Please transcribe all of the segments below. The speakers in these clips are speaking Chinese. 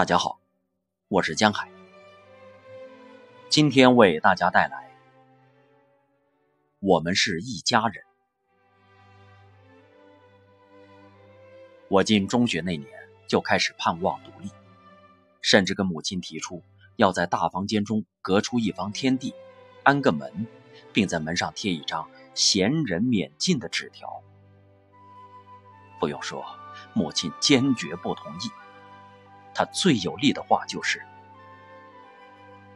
大家好，我是江海，今天为大家带来《我们是一家人》。我进中学那年就开始盼望独立，甚至跟母亲提出要在大房间中隔出一方天地，安个门，并在门上贴一张闲人免进的纸条。不用说，母亲坚决不同意。他最有力的话就是：“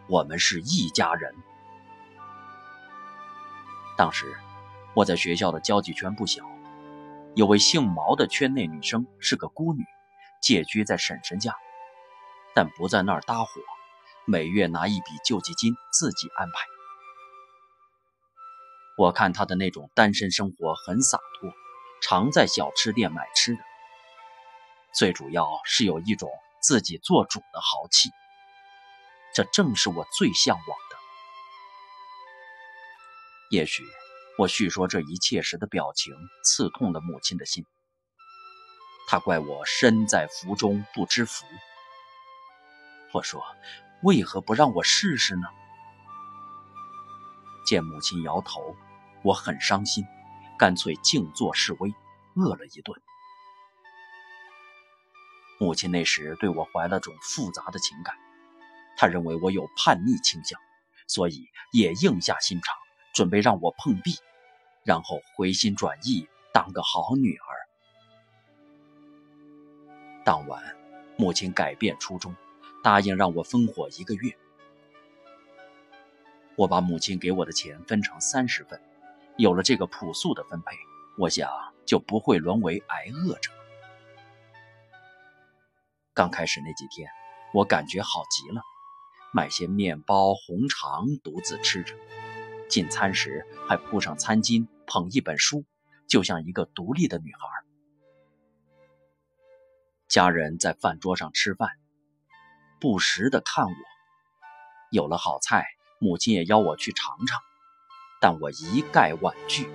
我们是一家人。”当时我在学校的交际圈不小，有位姓毛的圈内女生是个孤女，借居在婶婶家，但不在那儿搭伙，每月拿一笔救济金自己安排。我看她的那种单身生活很洒脱。常在小吃店买吃的，最主要是有一种自己做主的豪气，这正是我最向往的。也许我叙说这一切时的表情刺痛了母亲的心，她怪我身在福中不知福。我说：“为何不让我试试呢？”见母亲摇头，我很伤心。干脆静坐示威，饿了一顿。母亲那时对我怀了种复杂的情感，她认为我有叛逆倾向，所以也硬下心肠，准备让我碰壁，然后回心转意，当个好女儿。当晚，母亲改变初衷，答应让我分伙一个月。我把母亲给我的钱分成三十份。有了这个朴素的分配，我想就不会沦为挨饿者。刚开始那几天，我感觉好极了，买些面包、红肠独自吃着，进餐时还铺上餐巾，捧一本书，就像一个独立的女孩。家人在饭桌上吃饭，不时的看我。有了好菜，母亲也邀我去尝尝。但我一概婉拒，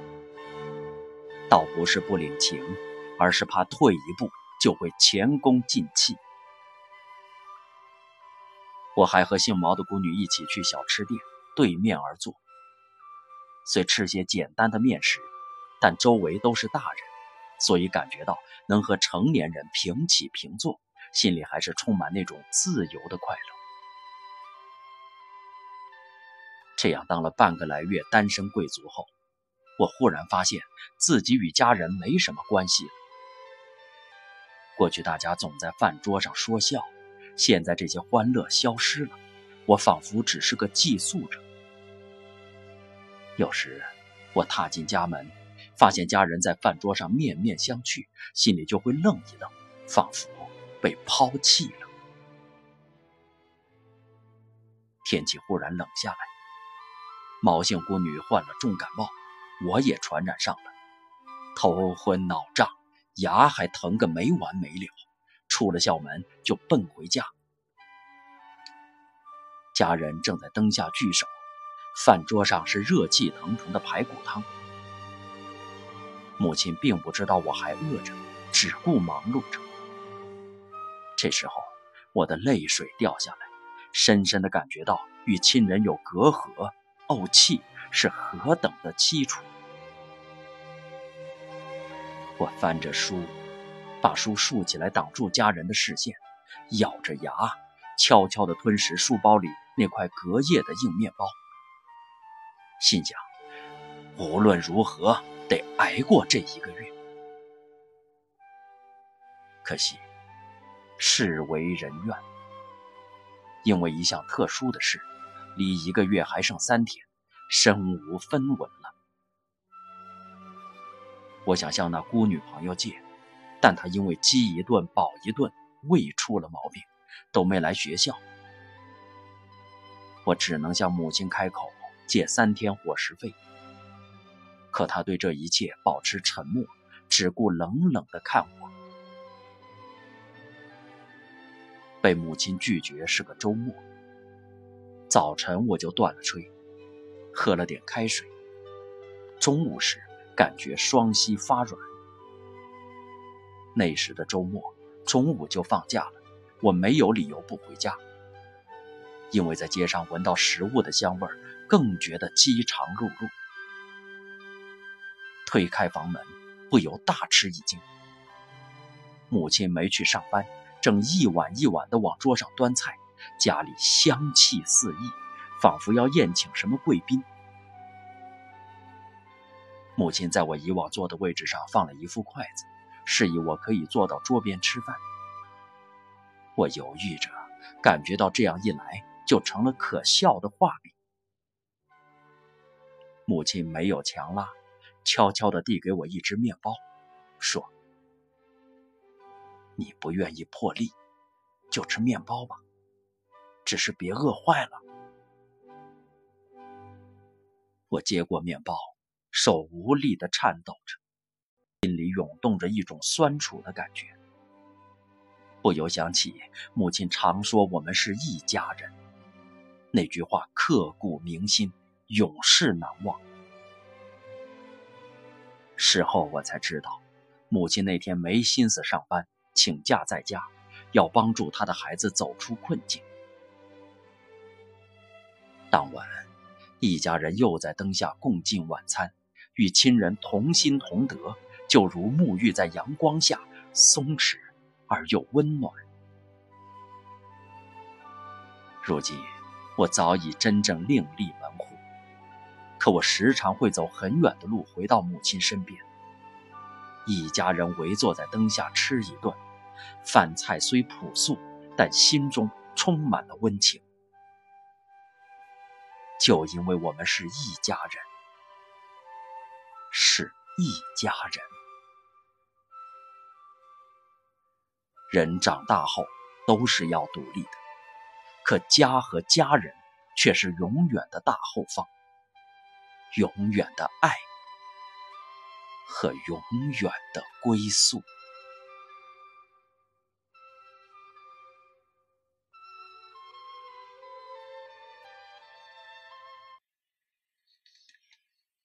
倒不是不领情，而是怕退一步就会前功尽弃。我还和姓毛的孤女一起去小吃店，对面而坐。虽吃些简单的面食，但周围都是大人，所以感觉到能和成年人平起平坐，心里还是充满那种自由的快乐。这样当了半个来月单身贵族后，我忽然发现自己与家人没什么关系了。过去大家总在饭桌上说笑，现在这些欢乐消失了，我仿佛只是个寄宿者。有时我踏进家门，发现家人在饭桌上面面相觑，心里就会愣一愣，仿佛被抛弃了。天气忽然冷下来。毛姓姑女患了重感冒，我也传染上了，头昏脑胀，牙还疼个没完没了。出了校门就奔回家，家人正在灯下聚首，饭桌上是热气腾腾的排骨汤。母亲并不知道我还饿着，只顾忙碌着。这时候，我的泪水掉下来，深深的感觉到与亲人有隔阂。怄气是何等的凄楚！我翻着书，把书竖起来挡住家人的视线，咬着牙，悄悄地吞食书包里那块隔夜的硬面包，心想：无论如何得挨过这一个月。可惜，事为人愿，因为一项特殊的事。离一个月还剩三天，身无分文了。我想向那孤女朋友借，但他因为饥一顿饱一顿，胃出了毛病，都没来学校。我只能向母亲开口借三天伙食费，可他对这一切保持沉默，只顾冷冷的看我。被母亲拒绝是个周末。早晨我就断了吹，喝了点开水。中午时感觉双膝发软。那时的周末，中午就放假了，我没有理由不回家，因为在街上闻到食物的香味儿，更觉得饥肠辘辘。推开房门，不由大吃一惊。母亲没去上班，正一碗一碗地往桌上端菜，家里香气四溢，仿佛要宴请什么贵宾。母亲在我以往坐的位置上放了一副筷子，示意我可以坐到桌边吃饭。我犹豫着，感觉到这样一来就成了可笑的画饼。母亲没有强拉。悄悄地递给我一只面包，说：“你不愿意破例，就吃面包吧，只是别饿坏了。”我接过面包，手无力地颤抖着，心里涌动着一种酸楚的感觉，不由想起母亲常说我们是一家人，那句话刻骨铭心，永世难忘。事后我才知道，母亲那天没心思上班，请假在家，要帮助她的孩子走出困境。当晚，一家人又在灯下共进晚餐，与亲人同心同德，就如沐浴在阳光下，松弛而又温暖。如今，我早已真正另立门户。可我时常会走很远的路回到母亲身边，一家人围坐在灯下吃一顿，饭菜虽朴素，但心中充满了温情。就因为我们是一家人，是一家人。人长大后都是要独立的，可家和家人却是永远的大后方。永远的爱和永远的归宿。